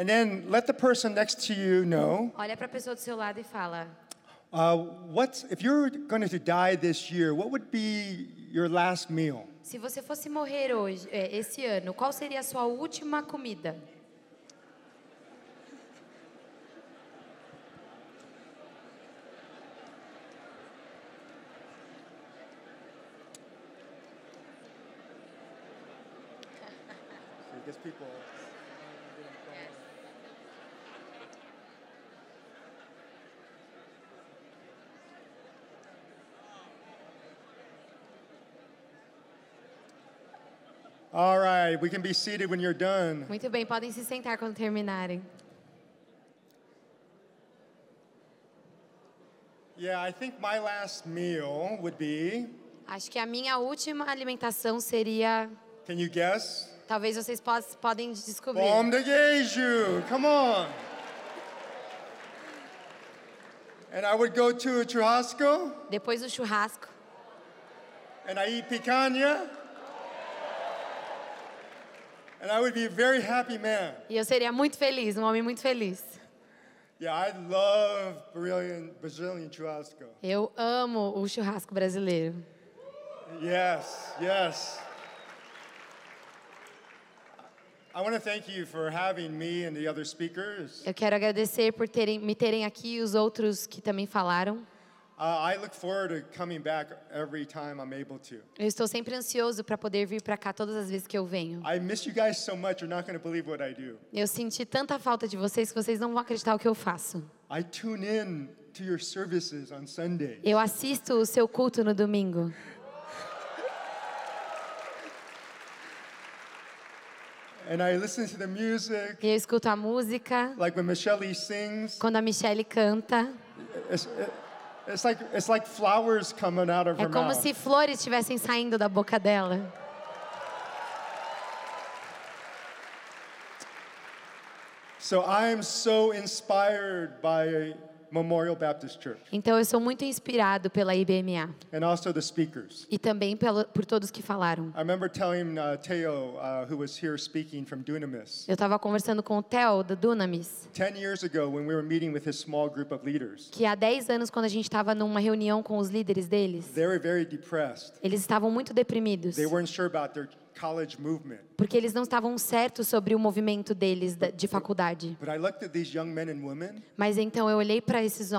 And then let the person next to you know Olha para a pessoa do seu lado e fala: uh, what's, if you're going to die this year, what would be your last meal? Se você fosse morrer hoje, é, esse ano, qual seria a sua última comida? I guess people. All right, we can be seated when you're done. Muito bem, podem se sentar quando terminarem. Yeah, I think my last meal would be. Acho que a minha última alimentação seria. Can you guess? Talvez vocês pos- podem descobrir. Pão de queijo. Come on. And I would go to a churrasco Depois do churrasco. and I eat picanha. And I would be a very happy man. E eu seria muito feliz, um homem muito feliz. Yeah, I love Brazilian, Brazilian churrasco. Eu amo o churrasco brasileiro. Yes, yes. I want to thank you for having me and the other speakers. Eu quero agradecer por terem, me terem aqui e os outros que também falaram. Eu estou sempre ansioso para poder vir para cá todas as vezes que eu venho. I miss you guys so much, you're not going to believe what I do. Eu senti tanta falta de vocês que vocês não vão acreditar o que eu faço. I tune in to your services on Sunday. Eu assisto o seu culto no domingo. And I listen to the music, E eu escuto a música. like when Michelle sings. Quando a Michelle canta, It's, it's, like, it's like flowers coming out of é her como mouth. se flores estivessem saindo da boca dela. So I'm so inspired by Memorial Baptist Church Então eu sou muito inspirado pela IBMA and also the speakers. e também pelo, por todos que falaram. I remember telling uh, uh, who was here speaking from Dunamis, Eu estava conversando com o Theo da Dunamis, 10 years ago when we were meeting with his small group of leaders. que há 10 anos quando a gente estava numa reunião com os líderes deles, They were very depressed. eles estavam muito deprimidos, They weren't sure about their. Porque eles não estavam certos sobre o movimento deles de faculdade. But I looked at these young men and women. Mas então eu olhei para esses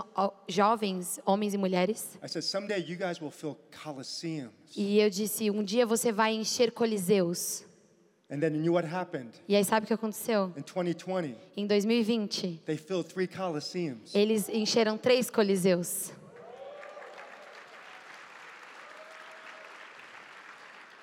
jovens, homens e mulheres, I said, someday you guys will fill coliseums. e eu disse: um dia você vai encher coliseus. And then you know what happened? E aí sabe o que aconteceu? In 2020, Em 2020, they filled three coliseums. eles encheram três coliseus. Because they told me sometimes Brazilians feel like the stray dog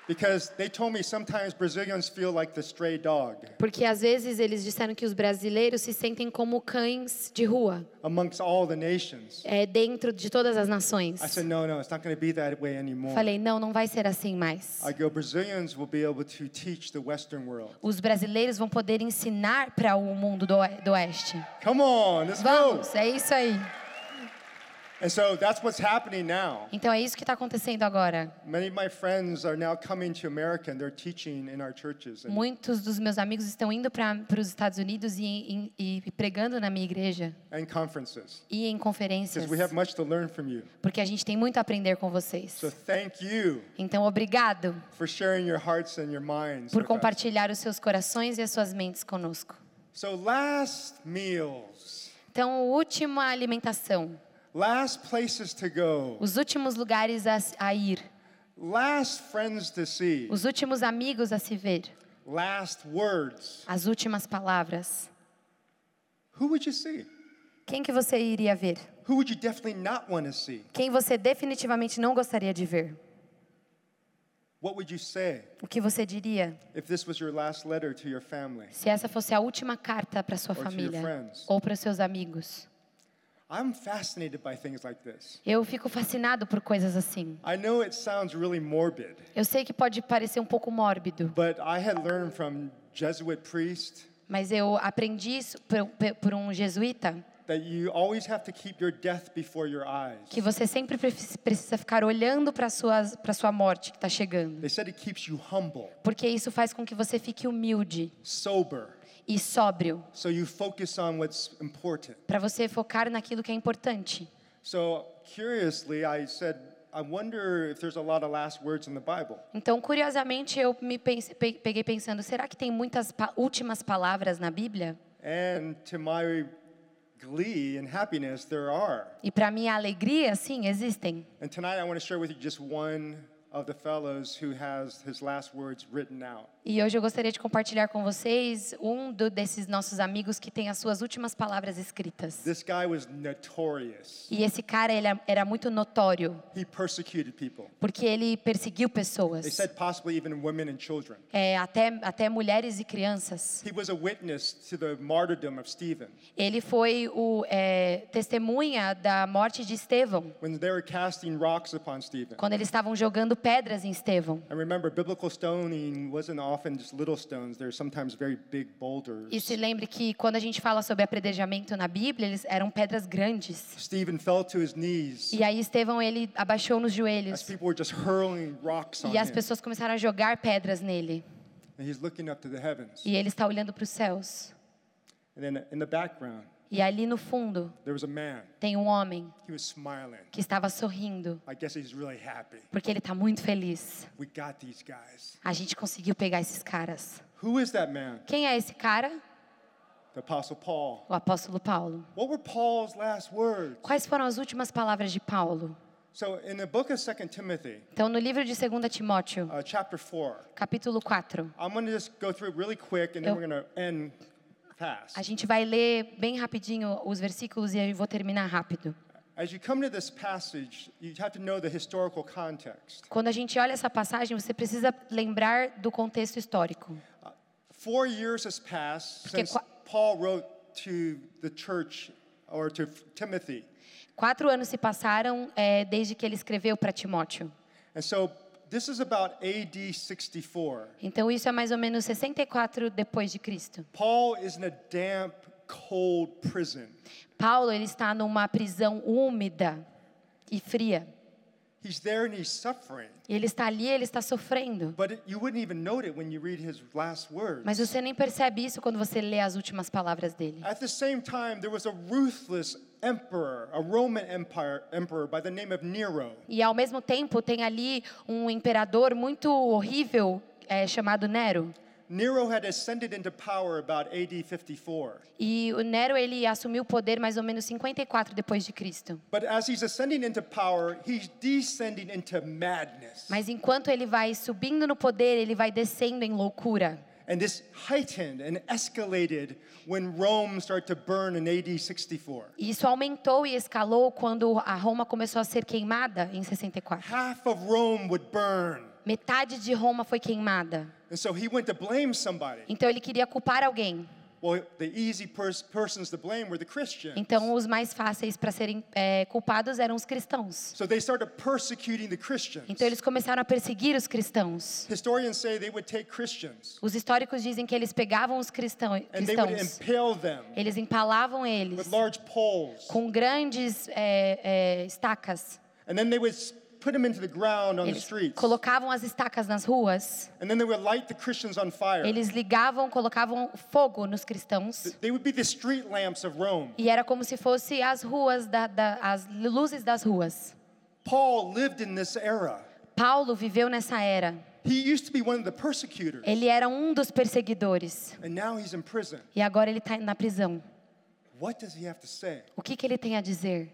Porque às vezes eles disseram que os brasileiros se sentem como cães de rua, amongst all the nations. é, dentro de todas as nações. I said, no, no, it's not going to be that way anymore. Falei, não, não vai ser assim mais. I go, Brazilians will be able to teach the Western world. Os brasileiros vão poder ensinar para o mundo do, oe- do oeste. Come on, let's go. Vamos, é isso aí. And so that's what's happening now. Então é isso que está acontecendo agora. Many of my friends are now coming to America and they're teaching in our churches. And, Muitos dos meus amigos estão indo para os Estados Unidos e, e- e pregando na minha igreja and conferences. e em conferências, Because we have much to learn from you. porque a gente tem muito a aprender com vocês. So thank you Então, obrigado for sharing your hearts and your minds. por compartilhar os seus corações e as suas mentes conosco. So last meals, Então, última alimentação, last places to go, os últimos lugares a, a ir, last friends to see, os últimos amigos a se ver, last words. as últimas palavras. Who would you see? Quem que você iria ver? Who would you definitely not want to see? Quem você definitivamente não gostaria de ver? What would you say O que você diria if this was your last letter to your family? se essa fosse a última carta para sua Or to your família friends. ou para seus amigos? I'm fascinated by things like this. Eu fico fascinado por coisas assim. I know it sounds really morbid, Eu sei que pode parecer um pouco mórbido, but I had learned from Jesuit priest mas eu aprendi isso por, por um jesuíta that you always have to keep your death before your eyes. que você sempre pre- precisa ficar olhando para suas para sua morte que está chegando, They said it keeps you humble, porque isso faz com que você fique humilde sober, e sóbrio, So you focus on what's important. para você focar naquilo que é importante. So curiously, I said, I wonder if there's a lot of last words in the Bible. Então, curiosamente, eu me pense- peguei pensando, será que tem muitas pa- últimas palavras na Bíblia? And to my glee and happiness, there are. E para minha alegria, sim, existem. And tonight I want to share with you just one of the fellows who has his last words written out. E hoje eu gostaria de compartilhar com vocês um do- desses nossos amigos que tem as suas últimas palavras escritas. This guy was notorious. E esse cara ele era- muito notório, He persecuted people. porque ele perseguiu They pessoas, said possibly even women and children. é, até, até mulheres e crianças. He was a witness to the martyrdom of Stephen. Ele foi o é, testemunha da morte de Estevão, When they were casting rocks upon Stephen. quando eles estavam jogando pedras em Estevão. And remember, biblical stoning wasn't often just little stones. They're sometimes very big boulders. E se lembre que quando a gente fala sobre apredejamento na Bíblia, eles eram pedras grandes. Stephen fell to his knees E aí Estevão ele abaixou nos as joelhos people were just hurling rocks on e as pessoas começaram a jogar pedras nele. And he's looking up to the heavens. E ele está olhando para os céus. And then in the background, E ali no fundo there was a man. tem um homem He was smiling. que estava sorrindo, I guess he's really happy. porque ele está muito feliz. We got these guys. A gente conseguiu pegar esses caras. Who is that man? Quem é esse cara? The Apostle Paul. O apóstolo Paulo. What were Paul's last words? Quais foram as últimas palavras de Paulo? So in the book of 2 Timothy, Então, no livro de 2 Timóteo, uh, chapter 4, capítulo 4, I'm going to just go through it really quick and then Eu- a gente vai ler bem rapidinho os versículos e eu vou terminar rápido. As you come to this passage, you have to know the historical context. Quando a gente olha essa passagem, você precisa lembrar do contexto histórico. Four years has passed Porque since Paul wrote to the church or to Timothy. Quatro anos se passaram é, desde que ele escreveu para Timóteo. And so this is about AD 64. Então isso é mais ou menos 64 depois de Cristo. Paul is in a damp, cold prison. Paulo ele está numa prisão úmida e fria. He's there and he's suffering. E ele está ali, ele está sofrendo. But it, you wouldn't even note it when you read his last words. Mas você nem percebe isso quando você lê as últimas palavras dele. At the same time, there was a ruthless emperor, a Roman empire, emperor by the name of Nero. E ao mesmo tempo tem ali um imperador muito horrível é, chamado Nero. Nero had ascended into power about AD 54. E o Nero ele assumiu o poder mais ou menos 54 depois de Cristo. But as he's ascending into power, he's descending into madness. Mas enquanto ele vai subindo no poder, ele vai descendo em loucura. And this heightened and escalated when Rome started to burn in AD 64. E isso aumentou e escalou quando a Roma começou a ser queimada em 64. Half of Rome would burn. Metade de Roma foi queimada. And so he went to blame somebody. Então ele queria culpar alguém. Well, the easy pers- persons to blame were the Christians. Então os mais fáceis para serem é, culpados eram os cristãos. So they started persecuting the Christians. Então eles começaram a perseguir os cristãos. Historians say they would take Christians Os históricos dizem que eles pegavam os cristão, and they would cristãos, impale them eles empalavam eles with large poles. com grandes é, é, estacas. And then they would put them into the ground on the streets. colocavam as estacas nas ruas. And then they would light the Christians on fire. Eles ligavam, colocavam fogo nos cristãos. They would be the street lamps of Rome. E era como se fosse as ruas, da, da, as luzes das ruas. Paul lived in this era. Paulo viveu nessa era. He used to be one of the persecutors. Ele era um dos perseguidores. And now he's in prison. E agora ele está na prisão. What does he have to say? O que, que ele tem a dizer?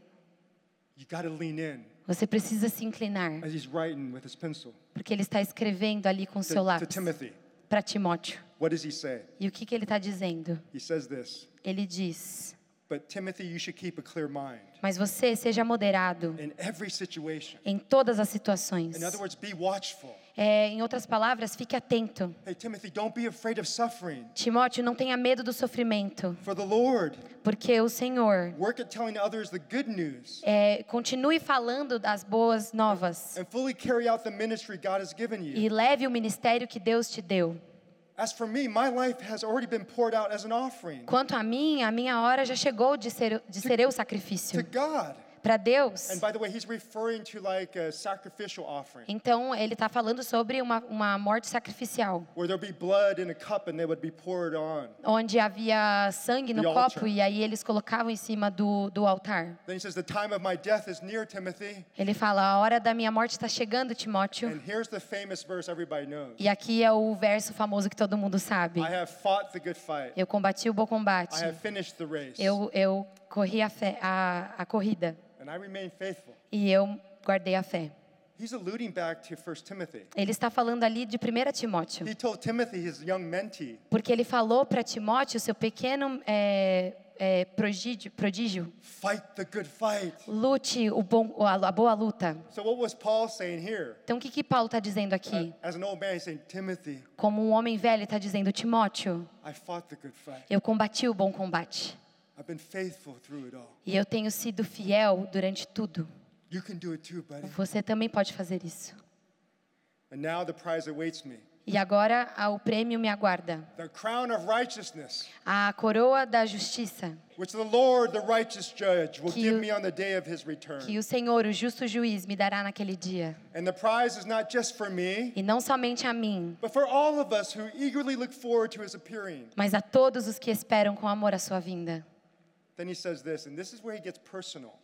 Você precisa se inclinar, as he's writing with his pencil porque ele está escrevendo ali com seu to, to lápis para Timóteo. What does he say? E o que, que ele está dizendo? He says this Ele diz: But Timothy, you should keep a clear mind Mas você seja moderado in every situation. em todas as situações. In other words, be watchful. É, em outras palavras, fique atento. Hey, Timothy, don't be afraid of suffering. Timóteo, não tenha medo do sofrimento, For the Lord, porque o Senhor work at telling others the good news é, continue falando das boas novas and fully carry out the ministry God has given you. e leve o ministério que Deus te deu. As for me, my life has already been poured out as an offering Quanto a mim, a minha hora já chegou de ser, de ser eu o to sacrifício God. Para Deus. And by the way, he's referring to like a sacrificial offering, Então ele está falando sobre uma, uma morte sacrificial, onde havia sangue no copo e aí eles colocavam em cima do, do altar. Then he says, The time of my death is near, Timothy. Ele fala: a hora da minha morte está chegando, Timóteo. And here's the famous verse everybody knows E aqui é o verso famoso que todo mundo sabe. I have fought the good fight, Eu combati o bom combate. Eu, eu corri a, fé, a, a corrida and I remain faithful. e eu guardei a fé. He's alluding back to 1 Timothy. Ele está falando ali de 1 Timóteo. He told Timothy, his young mentee, Porque ele falou para Timóteo, seu pequeno é, é, prodígio, prodígio, fight the good fight. lute o bom, a, a boa luta. So what was Paul saying here? Então o que, que Paulo está dizendo aqui? As an old man, he's saying, Timothy, Como um homem velho, está dizendo, Timóteo, I fought the good fight. eu combati o bom combate. I've been faithful through it all. E eu tenho sido fiel durante tudo. Você também pode fazer isso. E agora o prêmio me aguarda. A coroa da justiça, Que o- Senhor, o justo juiz, me dará naquele dia. And the prize is not just for me, E não somente a mim, mas a todos os que esperam com amor a sua vinda.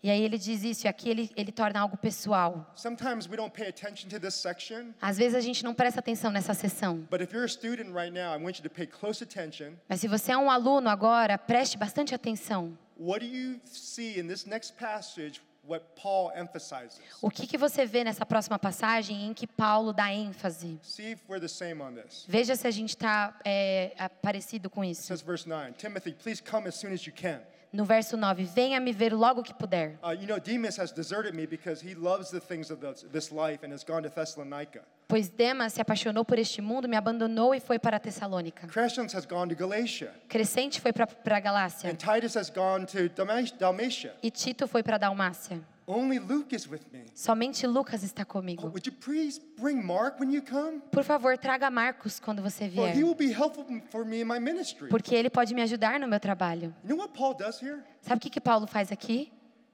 E aí ele diz isso, e aqui ele, ele torna algo pessoal. Sometimes we don't pay attention to this section, Às vezes a gente não presta atenção nessa sessão. but if you're a student right now, I want you to pay close attention. Mas se você é um aluno agora, preste bastante atenção. What do you see in this next passage what Paul emphasizes? O que, que você vê nessa próxima passagem em que Paulo dá ênfase? See if we're the same on this. Veja se a gente está parecido com It isso. says verse 9, Timothy, please come as soon as you can. No verso 9, venha me ver logo que puder. Uh, you know, Demas has deserted me because he loves the things of this, this life and has gone to Thessalonica. Pois Demas se apaixonou por este mundo, me abandonou e foi para Tessalônica. Crescens has gone to Galatia, Crescente foi para Galácia and Titus has gone to Dalma- Dalmatia. e Tito foi para Dalmácia. Only Luke is with me. Somente Lucas está comigo. Would you please bring Mark when you come? Por favor, traga Marcos quando você vier, he will be helpful for me in my ministry. porque ele pode me ajudar no meu trabalho. You know what Paul does here? Sabe o que, que Paulo faz aqui?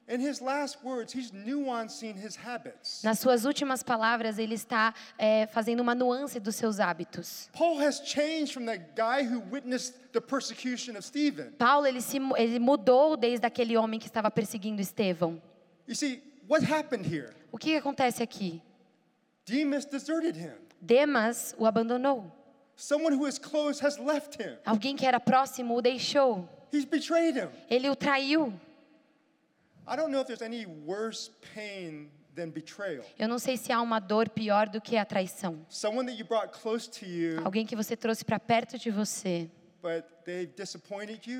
In his last words, he's nuancing his habits. Nas suas últimas palavras, ele está é, fazendo uma nuance dos seus hábitos. Paul has changed from that guy who witnessed the persecution of Stephen. Paulo ele se ele mudou desde aquele homem que estava perseguindo Estevão. You see, what happened here? O que acontece aqui? Demas deserted him. Demas o abandonou. Someone who is close has left him. Alguém que era próximo o deixou. He's betrayed him. Ele o traiu. I don't know if there's any worse pain than betrayal. Eu não sei se há uma dor pior do que a traição. Someone that you brought close to you, Alguém que você trouxe para perto de você, but.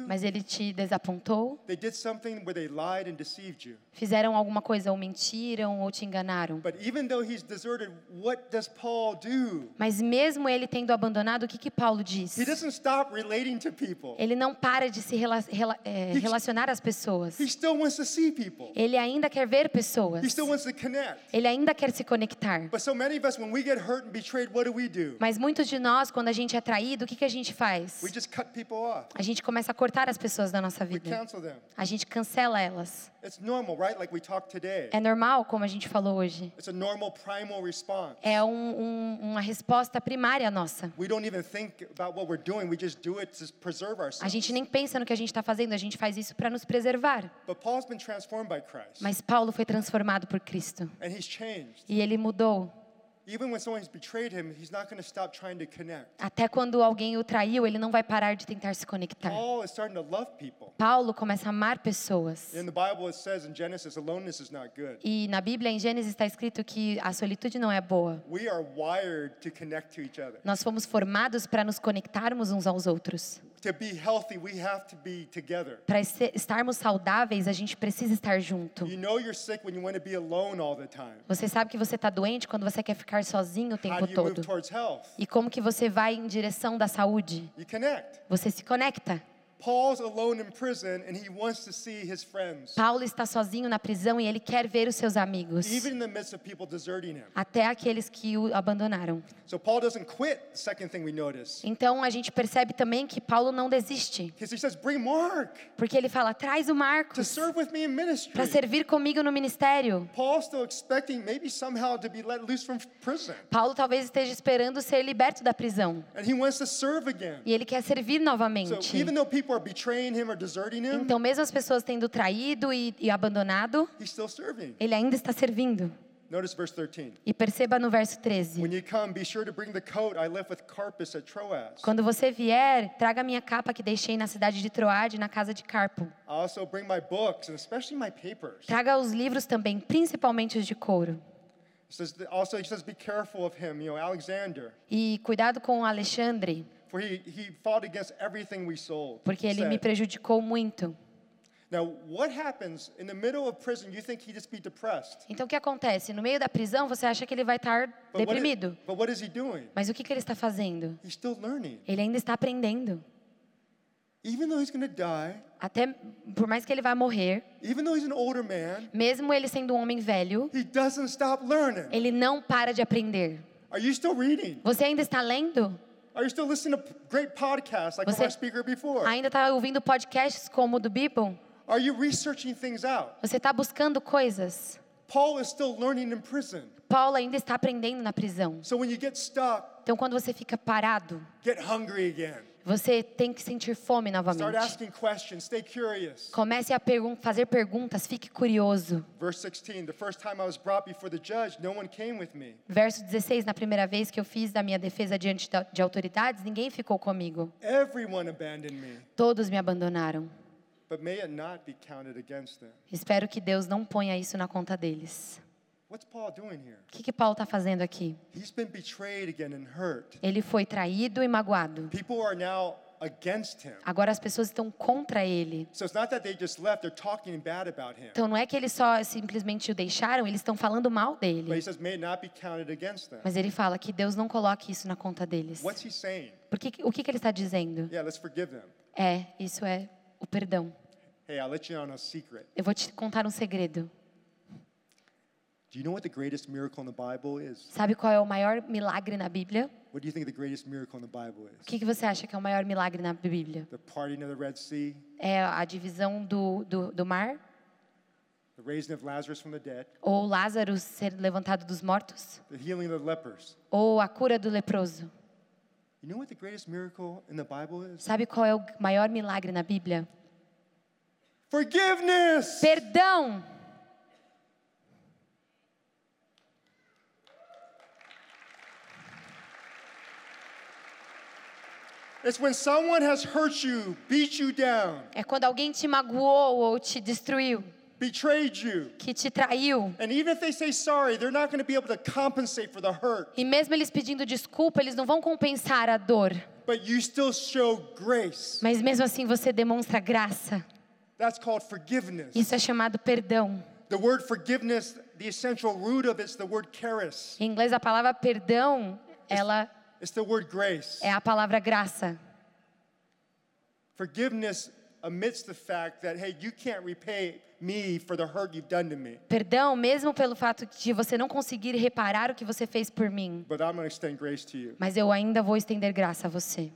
Mas ele te desapontou. They did something where they lied and deceived you. Fizeram alguma coisa ou mentiram ou te enganaram. But even though he's deserted, what does Paul do? Mas mesmo ele tendo abandonado, o que que Paulo diz? He doesn't stop relating to people. Ele não para de se rela- rela- é, He- relacionar às pessoas. He still wants to see people. Ele ainda quer ver pessoas. He still wants to connect. Ele ainda quer se conectar. But so many of us, when we get hurt and betrayed, what do we do? Mas muitos de nós, quando a gente é traído, o que, que a gente faz? A gente começa a cortar as pessoas da nossa vida. cancel them. A gente cancela elas. It's normal, right? Like we talked today. É normal, como a gente falou hoje. It's a normal primal response. É um- um- uma resposta primária nossa. We don't even think about what we're doing. We just do it to preserve A ourselves. gente nem pensa no que a gente está fazendo, a gente faz isso para nos preservar. But Paul's been transformed by Christ. Mas Paulo foi transformado por Cristo. And he's changed. E ele mudou. Até quando alguém o traiu, ele não vai parar de tentar se conectar. Paul is starting to love people. Paulo começa a amar pessoas. E na Bíblia, em Gênesis, está escrito que a solitude não é boa. We are wired to connect to each other. Nós fomos formados para nos conectarmos uns aos outros. To be healthy, we have to be together. Para estarmos saudáveis, a gente precisa estar junto. Você sabe que você está doente quando você quer ficar sozinho o tempo todo. E como que você vai em direção da saúde? You connect. Você se conecta. Paul's alone in prison and he wants to see his friends, Paulo está sozinho na prisão e ele quer ver os seus amigos, even in the midst of people deserting him. até aqueles que o abandonaram. So Paul doesn't quit, the second thing we notice. Então a gente percebe também que Paulo não desiste, Because he says, Bring Mark porque ele fala: traz o to Marcos serve with me in ministry. para servir comigo no ministério. Paul's still expecting maybe somehow to be let loose from prison. Paulo talvez esteja esperando ser liberto da prisão And he wants to serve again. e ele quer servir novamente. Even though people are betraying him or deserting him, Então, mesmo as pessoas tendo traído e, e abandonado, he's still serving. ele ainda está servindo. Notice verse 13. E perceba no verso 13: When you come, be sure to bring the coat I left with Carpus at Troas. Quando você vier, traga minha capa que deixei na cidade de Troade, na casa de Carpo. I also bring my books and especially my papers. Traga os livros também, principalmente os de couro. E cuidado com Alexandre, for he, he fought against everything we sold. porque ele me said. prejudicou muito. Now, what happens in the middle of prison? You think he'd just be depressed. Então, o que acontece? No meio da prisão, você acha que ele vai estar But what, is, deprimido. but what is he doing? Mas o que, que ele está fazendo? He's still learning. Ele ainda está aprendendo. Even though he's die, Até por mais que ele vá morrer, even though he's an older man, mesmo ele sendo um homem velho, he doesn't stop learning. ele não para de aprender. Are you still reading? Você ainda está lendo? Are you still listening to great podcasts like Você my speaker before? ainda está ouvindo podcasts como o do Bible? Are you researching things out? Você está buscando coisas? Paul is still learning in prison. Paulo ainda está aprendendo na prisão. So when you get stuck, Então, quando você fica parado, get hungry again. Você tem que sentir fome novamente. asking questions. Stay curious. Comece a pergun fazer perguntas, fique curioso. Verse 16 The first time I was brought before the judge, no one came with me. Verso 16, na primeira vez que eu fiz da minha defesa diante de autoridades, ninguém ficou comigo. Everyone abandoned me. Todos me abandonaram. But may it not be counted against them. Espero que Deus não ponha isso na conta deles. What's Paul doing here? O que, que Paulo está fazendo aqui? He's been betrayed again and hurt. Ele foi traído e magoado. People are now against him. Agora as pessoas estão contra ele. So it's not that they just left, they're talking bad about him. Então não é que eles só simplesmente o deixaram, eles estão falando mal But he dele. says, may it not be counted against them. Mas ele fala que Deus não coloque isso na conta deles. What's he saying? Porque, o que, que ele está dizendo? É, isso é o perdão. Eu vou te contar um segredo. Do you know what the greatest miracle in the Bible is? Sabe qual é o maior milagre na Bíblia? What do you think the greatest miracle in the Bible O is? que, que você acha que é o maior milagre na Bíblia? The parting of the Red Sea, É a divisão do, do, do mar? the raising of Lazarus from the dead, Ou Lázaro ser levantado dos mortos? the healing of the lepers. Ou a cura do leproso? You know what the greatest miracle in the Bible is? Sabe qual é o maior milagre na Bíblia? Forgiveness! Perdão! It's when someone has hurt you, beat you down, É quando alguém te magoou ou te destruiu, betrayed you. que te traiu. And even if they say sorry, they're not going to be able to compensate for the hurt. E mesmo eles pedindo desculpa, eles não vão compensar a dor. But you still show grace. Mas mesmo assim você demonstra graça. That's called forgiveness. Isso é chamado perdão. The word forgiveness, the essential root of it's the word charis. Em inglês a palavra perdão, ela It's the word grace. é a palavra graça. Forgiveness admits the fact that, hey, you can't repay me for the hurt you've done to me, Perdão, mesmo pelo fato de você não conseguir reparar o que você fez por mim, but I'm going to extend grace to you. mas eu ainda vou estender graça a você.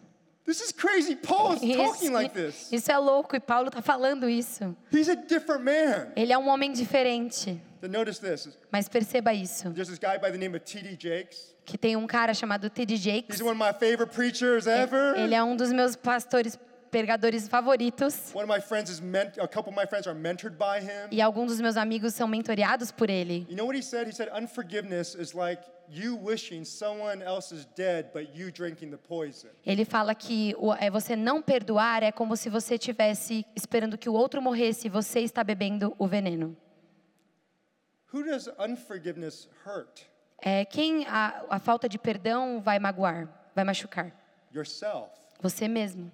This is crazy. Paul is talking like this. isso é louco e Paulo está falando isso. He's a different man. Ele é um homem diferente. Then notice this. Mas perceba isso, There's this guy by the name of T.D. Jakes. Que tem um cara chamado T.D. Jakes. He's one of my favorite preachers ever. Ele é um dos meus pastores pregadores favoritos One of my friends is ment- a couple of my friends are mentored by him. e alguns dos meus amigos são mentoreados por ele. You know what he said? He said unforgiveness is like you wishing someone else is dead but you drinking the poison. Ele fala que é você não perdoar é como se você estivesse esperando que o outro morresse e você está bebendo o veneno. Who does unforgiveness hurt? É quem a, a falta de perdão vai magoar, vai machucar? Yourself. Você mesmo.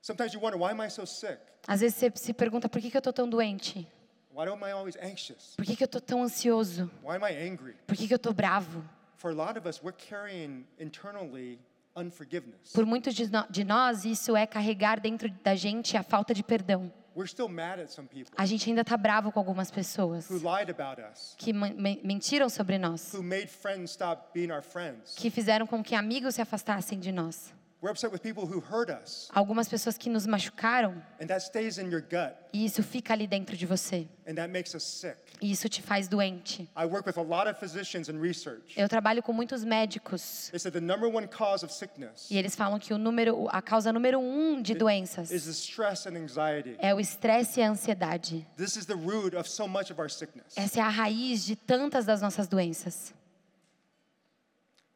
Sometimes you wonder, why am I so sick? Às vezes você se pergunta por que, que eu estou tão doente? Why am I always anxious? Por que, que eu estou tão ansioso? Why am I angry? Por que, que eu estou bravo? For a lot of us, we're carrying internally unforgiveness. Por muitos de nós, isso é carregar dentro da gente a falta de perdão. We're still mad at some people A gente ainda tá bravo com algumas pessoas who lied about us, que men- men- mentiram sobre nós, who made friends stop being our friends. que fizeram com que amigos se afastassem de nós. We're upset with people who hurt us, Algumas pessoas que nos machucaram and that stays in your gut, e isso fica ali dentro de você. and that makes us sick. E isso te faz doente. I work with a lot of physicians and research. Eu trabalho com muitos médicos They said the number one cause of sickness e eles falam que o número, a causa número um de doenças is the stress and anxiety. é o estresse e a ansiedade. This is the root of so much of our sickness. Essa é a raiz de tantas das nossas doenças.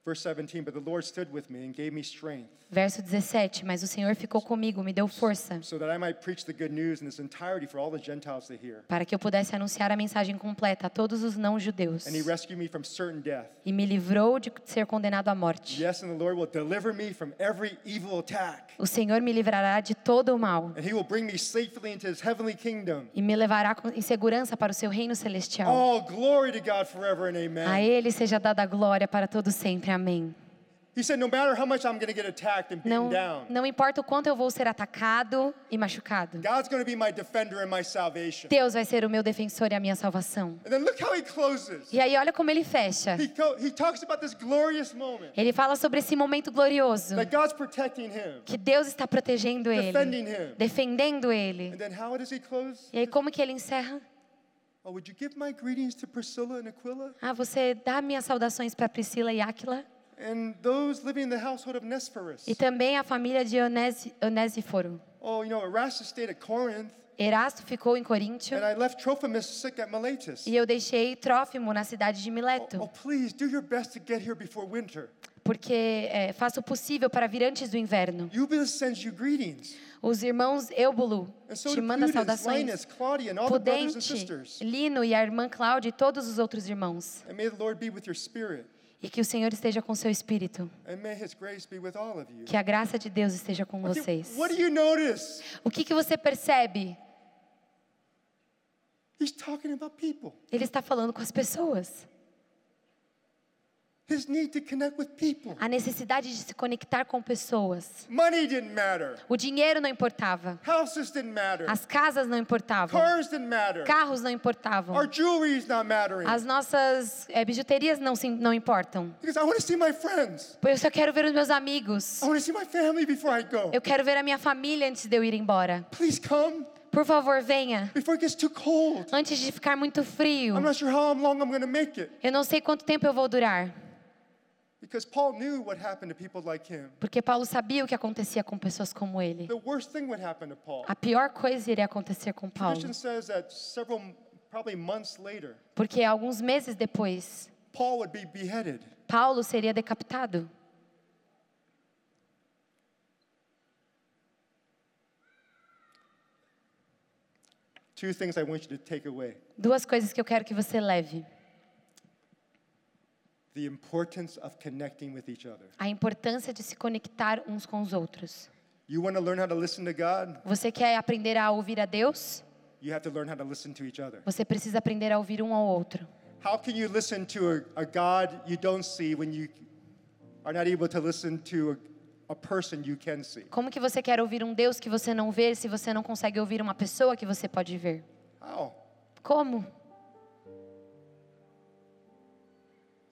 Verse 17, but the Lord stood with me and gave me strength Verso 17: Mas o Senhor ficou comigo, me deu força, para que eu pudesse anunciar a mensagem completa a todos os não-judeus. And he rescued me from certain death. E me livrou de ser condenado à morte. Yes, and the Lord will deliver me from every evil attack. O Senhor me livrará de todo o mal And he will bring me safely into his heavenly kingdom. e me levará em segurança para o seu reino celestial. A. Ele seja dada a glória para todo sempre. Amém. He said, no matter how much I'm going to get attacked and beaten Não, não importa o quanto eu vou ser atacado e machucado. God's going to be my defender and my salvation. Deus vai ser o meu defensor e a minha salvação. And then look how he closes. E aí olha como ele fecha. Ele fala sobre esse momento glorioso that God's protecting him, que Deus está protegendo ele, defendendo ele. And then how does he close? E aí como que ele encerra? Oh, Aquila Ah, você dá minhas saudações para Priscila e Áquila and those living in the household of Nesphorus? e também a família de Onésiforo. Oh, you know, Erastus stayed at Corinth, Erasto ficou em Coríntio and I left Trophimus sick at Miletus. e eu deixei Trófimo na cidade de Oh, Mileto, please do your best to get here before winter. porque é, faço o possível para vir antes do inverno. Os irmãos Eubulo te mandam saudações. Pudente. Lino e a irmã Cláudia e todos os outros irmãos. E que o Senhor esteja com seu espírito. Que a graça de Deus esteja com vocês. O que, que você percebe? Ele está falando com as pessoas. His need to connect with people. A necessidade de se conectar com pessoas. O dinheiro não importava. Houses didn't matter. As casas não importavam. Cars didn't matter. Carros não importavam. Our jewelry is not mattering. As nossas eh, bijuterias não, se, não importam. Because I want to see my friends. Eu só quero ver os meus amigos. I want to see my family before I go. Eu quero ver a minha família antes de eu ir embora. Please come Por favor, venha. before it gets too cold. Antes de ficar muito frio. I'm not sure how long I'm going to make it. Eu não sei quanto tempo eu vou durar. Porque Paulo sabia o que acontecia com pessoas como ele. The worst thing would happen to Paul. A pior coisa iria acontecer com Paulo. Tradition says that several, probably months later, Porque alguns meses depois, Paul would be beheaded. Paulo seria decapitado. Two things I want you to take away Duas coisas que eu quero que você leve: the importance of connecting with each other. a importância de se conectar uns com os outros. You want to learn how to listen to God? Você quer aprender a ouvir a Deus? You have to learn how to listen to each other. Você precisa aprender a ouvir um ao outro. How can you listen to a, a God you don't see when you are not able to listen to a, a person you can see? Como que você quer ouvir um Deus que você não vê se você não consegue ouvir uma pessoa que você pode ver? How? Como?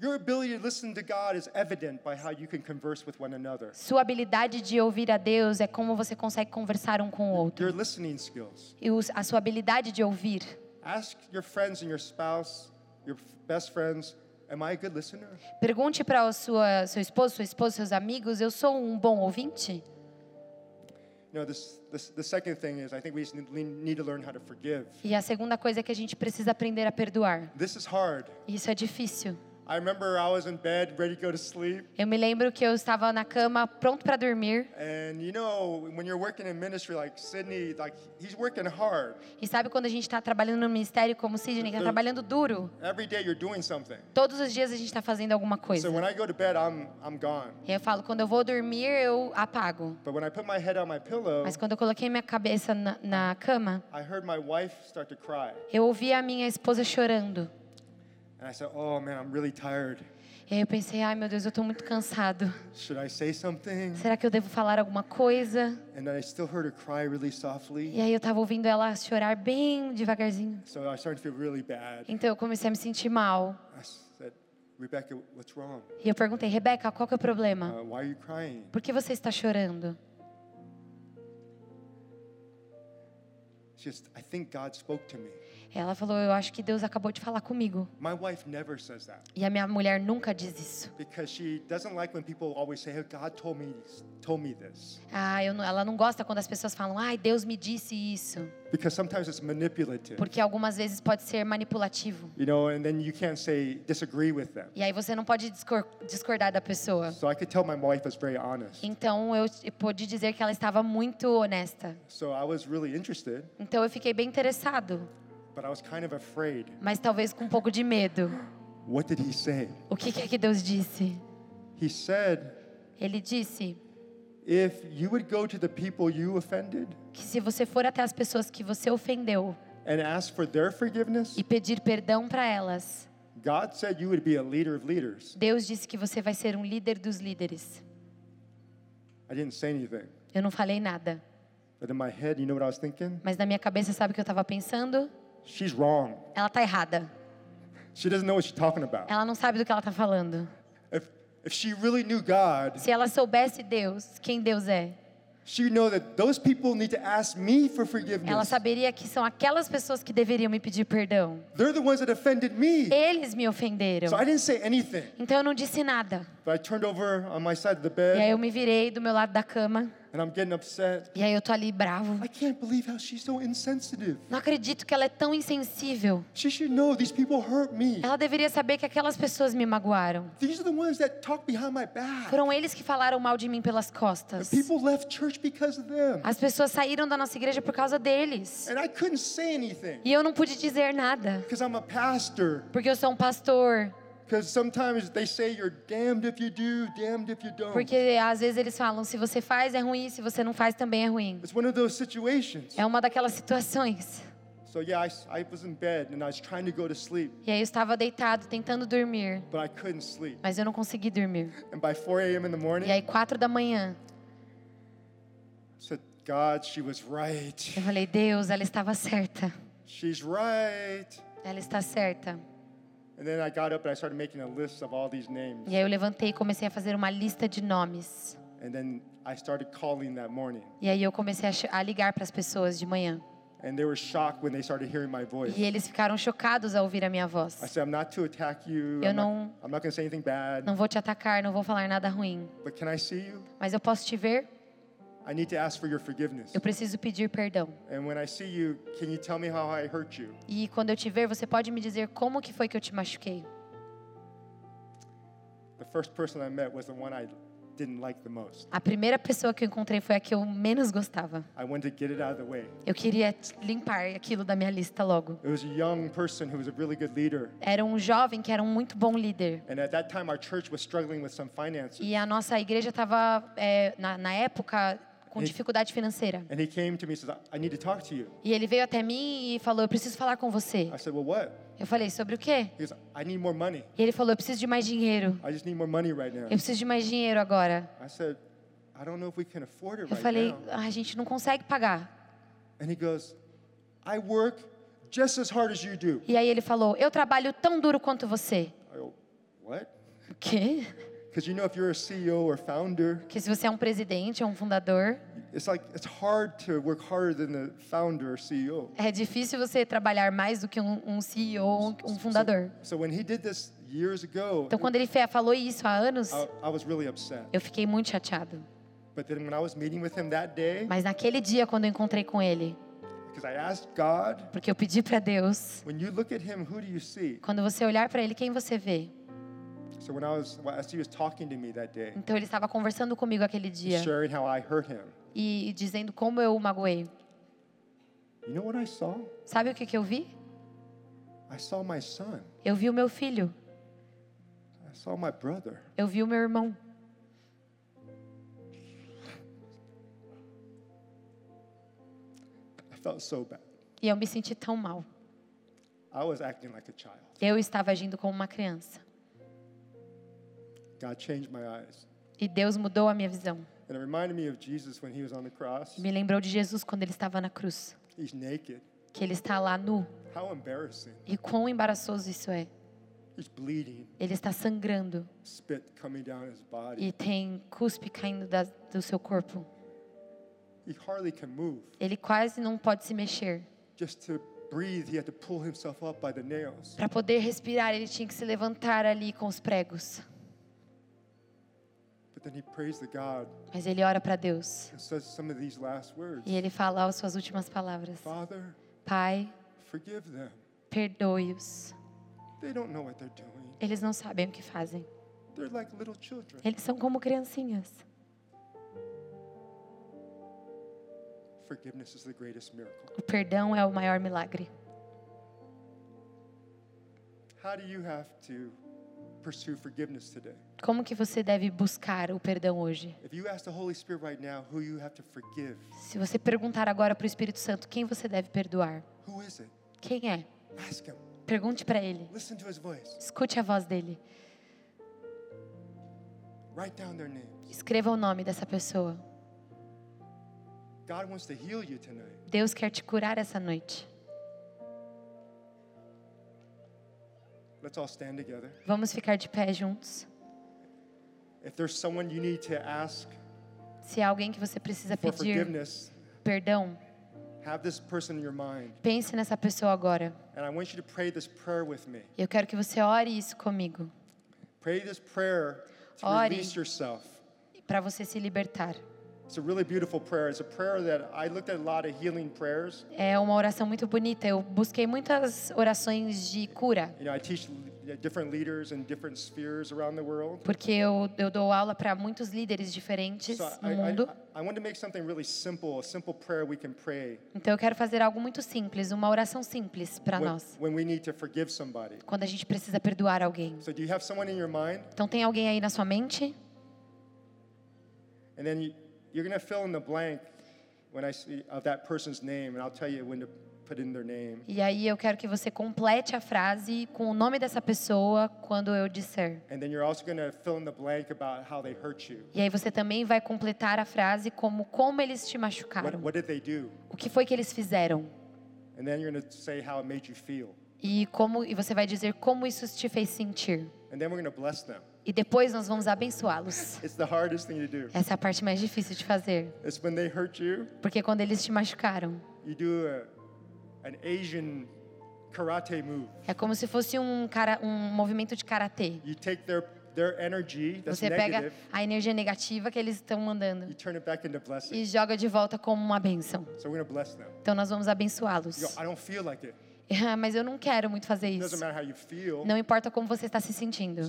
Your ability to listen to God is evident by how you can converse with one another. Sua habilidade de ouvir a Deus é como você consegue conversar um com o outro. Your listening skills. E a sua habilidade de ouvir. Ask your friends and your spouse, your best friends, am I a good listener? Pergunte para o sua, seu esposo, sua esposa, seus amigos: eu sou um bom ouvinte? You know, this, this, the second thing is I think we just need, need to learn how to forgive. E a segunda coisa é que a gente precisa aprender a perdoar. This is hard. Isso é difícil. I remember I was in bed, ready to go to sleep. Eu me lembro que eu estava na cama, pronto para dormir. And you know, when you're working in ministry like Sydney, like he's working hard. E sabe quando a gente está trabalhando no ministério como Sidney, que está trabalhando duro? Todos os dias a gente está fazendo alguma coisa. So when I go to bed, I'm, I'm gone. E eu falo, quando eu vou dormir, eu apago. But when I put my head on my pillow, Mas quando eu coloquei minha cabeça na, na cama, I heard my wife start to cry. eu ouvi a minha esposa chorando. And I said, Oh man, I'm really tired. E aí eu pensei, ai meu Deus, eu tô muito cansado. Should I say something? Será que eu devo falar alguma coisa? And I still heard her cry really softly. E aí eu tava ouvindo ela chorar bem devagarzinho. So I started to feel really bad. Então eu comecei a me sentir mal. I said, Rebecca, what's wrong? E eu perguntei, Rebeca, qual que é o problema? Uh, why are you crying? Por que você está chorando? Just, I think God spoke to me. Ela falou, eu acho que Deus acabou de falar comigo. My wife never says that E a minha mulher nunca diz isso. "Oh, God told me told me this." Ah, eu ela não gosta quando as pessoas falam, ai, Deus me disse isso. Because sometimes it's manipulative. Porque algumas vezes pode ser manipulativo. You know, and then you can't say disagree with them. E aí você não pode discor- discordar da pessoa. So I could tell my wife was very honest. Então eu pude dizer que ela estava muito honesta. So I was really interested, Então eu fiquei bem interessado, but I was kind of afraid. mas talvez com um pouco de medo. What did he say? O que é que Deus disse? He said, Ele disse "If you would go to the people you offended que se você for até as pessoas que você ofendeu and ask for their forgiveness, e pedir perdão para elas, God said you would be a leader of leaders." Deus disse que você vai ser um líder dos líderes. I didn't say anything. Eu não falei nada, But in my head, you know what I was thinking? mas na minha cabeça sabe o que eu estava pensando? She's wrong. Ela tá errada. She doesn't know what she's talking about. Ela não sabe do que ela tá falando. If, if she really knew God, Se ela soubesse Deus, quem Deus é, she would know that those people need to ask me for ela forgiveness. saberia que são aquelas pessoas que deveriam me pedir perdão. They're the ones that offended me. Eles me ofenderam. So I didn't say anything. Então eu não disse nada. But I turned over on my side of the E aí bed eu me virei do meu lado da cama. And I'm getting upset. E aí eu tô ali bravo. I can't believe how she's so insensitive. Não acredito que ela é tão insensível. She should know these people hurt me. Ela deveria saber que aquelas pessoas me magoaram. These are the ones that talk behind my back. Foram eles que falaram mal de mim pelas And costas. people left church because of them. As pessoas saíram da nossa igreja por causa deles. And I couldn't say anything E eu não pude dizer nada. because I'm a pastor. Porque eu sou um pastor. Because sometimes they say you're damned if you do, damned if you don't. Porque às vezes eles falam: se você faz é ruim, se você não faz também é ruim. It's one of those situations. É uma daquelas situações. So yeah, I, I was in bed and I was trying to go to sleep, E aí eu estava deitado tentando dormir, but I couldn't sleep. mas eu não consegui dormir. And by 4 a.m. in the morning, E aí quatro da manhã, I said, God, she was right. eu falei: Deus, ela estava certa. She's right. Ela está certa. E aí eu levantei e comecei a fazer uma lista de nomes. And then I started calling that morning. E aí eu comecei a, ligar para as pessoas de manhã. And they were shocked when they started hearing my voice. E eles ficaram chocados ao ouvir a minha I voz. said, I'm not to attack you. Eu I'm não- not, I'm not going to say anything bad. Não vou te atacar, não vou falar nada ruim. But can I see you? Mas eu posso te ver? I need to ask for your forgiveness. Eu preciso pedir perdão. And when I see you, can you tell me how I hurt you? E quando eu te ver, você pode me dizer como que foi que eu te machuquei? The first person I met was the one I didn't like the most. A primeira pessoa que eu encontrei foi a que eu menos gostava. I wanted to get it out of the way. Eu queria limpar aquilo da minha lista logo. It was a young person who was a really good leader. Era um jovem que era um muito bom líder. And at that time, our church was struggling with some finances. E a nossa igreja estava, na, na época, com dificuldade financeira. And he came to me and says, I need to talk to you. E ele veio até mim e falou: Eu preciso falar com você. I said, Well, what? Eu falei: Sobre o quê? He goes, I need more money. E ele falou: Eu preciso de mais dinheiro. I just need more money right now. Eu preciso de mais dinheiro agora. I said, I don't know if we can afford it Eu right falei: now. ah, A gente não consegue pagar. And he goes, I work just as hard as you do. E aí ele falou: Eu trabalho tão duro quanto você. I go, What? O quê? Because you know, if you're a CEO or founder, Porque se você é um presidente ou um fundador, it's like it's hard to work harder than the founder or CEO. é difícil você trabalhar mais do que um, um CEO ou um, fundador. So when he did this years ago, Então, quando ele falou isso há anos, I, I was really upset. eu fiquei muito chateado. But then when I was meeting with him that day, Mas naquele dia, quando eu encontrei com ele, because I asked God, porque eu pedi para Deus, when you look at him, who do you see? quando você olhar para ele, quem você vê? Então ele estava conversando comigo aquele dia sharing how I hurt him, e dizendo como eu o magoei. you know what I saw? Sabe o que, que eu vi? I saw my son. Eu vi o meu filho, I saw my brother. eu vi o meu irmão. I felt so bad. E eu me senti tão mal. I was acting like a child. Eu estava agindo como uma criança. God changed my eyes. E Deus mudou a minha visão. And it reminded me of Jesus when he was on the cross. Me lembrou de Jesus quando ele estava na cruz, He's naked. que ele está lá nu. How embarrassing. E quão embaraçoso isso é. He's bleeding, Ele está sangrando spit coming down his body. e tem cuspe caindo da, do seu corpo. He hardly can move. Ele quase não pode se mexer. Just to breathe, he had to pull himself up by the nails. Para poder respirar, ele tinha que se levantar ali com os pregos. Mas ele ora para Deus and says some of these last words e ele fala as suas últimas palavras: Father, Pai, forgive them. perdoe-os. They don't know what they're doing. Eles não sabem o que fazem. They're like little children. Eles são como criancinhas. Forgiveness is the greatest miracle. O perdão é o maior milagre. How do you have to pursue forgiveness today? Como que você deve buscar o perdão hoje? Se você perguntar agora para o Espírito Santo quem você deve perdoar, quem é? Pergunte para ele. Escute a voz dele. Escreva o nome dessa pessoa. Deus quer te curar essa noite. Vamos ficar de pé juntos. Se há alguém que você precisa for pedir forgiveness, perdão, have this person in your mind. pense nessa pessoa agora. And I want you to pray this prayer with me. Eu quero que você ore isso comigo, Pray this prayer to Ore. release yourself. para você se libertar. It's a really beautiful prayer. It's a prayer that I looked at a lot of healing prayers. É uma oração muito bonita. Eu busquei muitas orações de cura, You know, I teach different leaders in different spheres around the world. porque eu, eu dou aula para muitos líderes diferentes So no I, mundo. I, I want to make something really simple, a simple prayer we can pray Então eu quero fazer algo muito simples, uma oração simples para when, nós, when we need to forgive somebody. quando a gente precisa perdoar alguém. So do you have someone in your mind? Então tem alguém aí na sua mente? And then you, you're going to fill in the blank when I see of that person's name, and I'll tell you when to put in their name. E aí eu quero que você complete a frase com o nome dessa pessoa quando eu disser. And then you're also going to fill in the blank about how they hurt you. E aí você também vai completar a frase como como eles te What, machucaram. what did they do? O que foi que eles fizeram? And then you're going to say how it made you feel. E como e você vai dizer como isso te fez sentir. And then we're going to bless them. E depois nós vamos abençoá-los. Essa é a parte mais difícil de fazer, It's when they hurt you, porque quando eles te machucaram, you do a, an Asian karate move. é como se fosse um cara, um movimento de karatê. You take their, their Você pega negative, a energia negativa que eles estão mandando you turn it back into blessing. e joga de volta como uma bênção. So we're going to bless them. Então nós vamos abençoá-los. Like Mas eu não quero muito fazer isso. Não importa como você está se sentindo.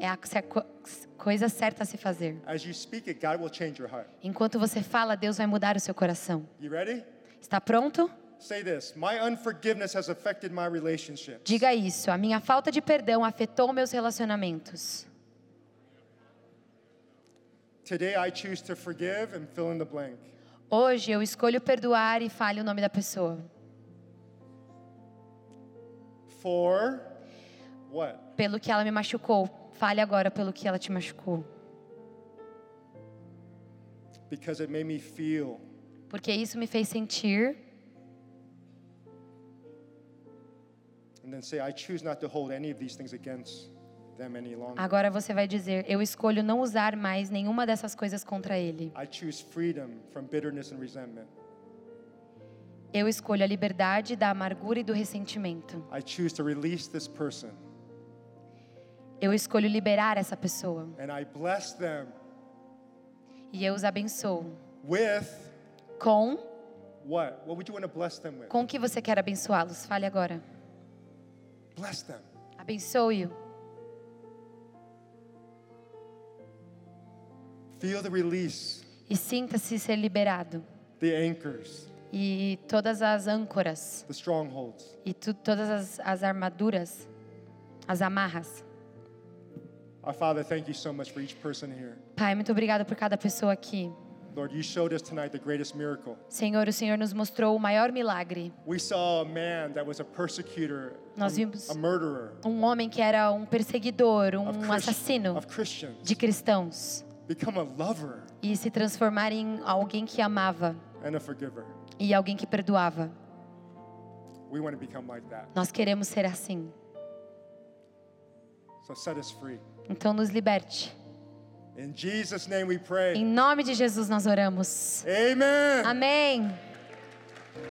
É a coisa certa a se fazer. Enquanto você fala, Deus vai mudar o seu coração. Está pronto? Diga isso. A minha falta de perdão afetou meus relacionamentos. Hoje eu escolho perdoar e fale o nome da pessoa. For what? Pelo que ela me machucou. Fale agora pelo que ela te machucou. Because it made me feel. Porque isso me fez sentir. And then say, I choose not to hold any of these things against them any longer. Agora você vai dizer: Eu escolho não usar mais nenhuma dessas coisas contra ele. I choose freedom from bitterness and resentment. Eu escolho a liberdade da amargura e do ressentimento. I choose to release this person. Eu escolho liberar essa pessoa. And I bless them E eu os abençoo. with Com what? What would you want to bless them with? com o que você quer abençoá-los? Fale agora. Bless them. Abençoe-o. Feel the release, E sinta-se ser liberado. the anchors, E todas as âncoras. E tu, todas as, as armaduras. As amarras. Our Father, thank you so much for each person here. Pai, muito obrigado por cada pessoa aqui. Lord, you showed us tonight the greatest miracle. Senhor, o Senhor nos mostrou o maior milagre. We saw a man that was a persecutor, Nós vimos a murderer Um homem que era um perseguidor, of, um Christ- assassino of Christians, de cristãos become a lover e se transformar em alguém que amava and a forgiver. E alguém que perdoava. Nós queremos ser assim. Então nos liberte. In Jesus' name we pray. Em nome de Jesus nós oramos. Amen. Amém.